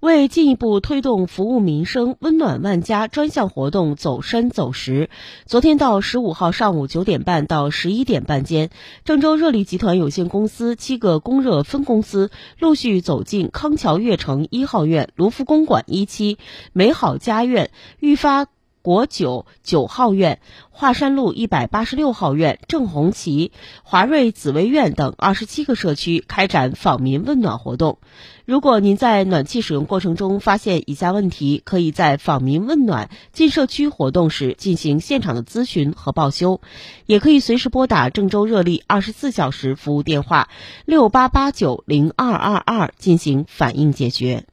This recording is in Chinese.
为进一步推动服务民生、温暖万家专项活动走深走实，昨天到十五号上午九点半到十一点半间，郑州热力集团有限公司七个供热分公司陆续走进康桥悦城一号院、卢浮公馆一期、美好家苑、愈发。国九九号院、华山路一百八十六号院、正红旗、华瑞紫薇苑等二十七个社区开展访民问暖活动。如果您在暖气使用过程中发现以下问题，可以在访民问暖进社区活动时进行现场的咨询和报修，也可以随时拨打郑州热力二十四小时服务电话六八八九零二二二进行反映解决。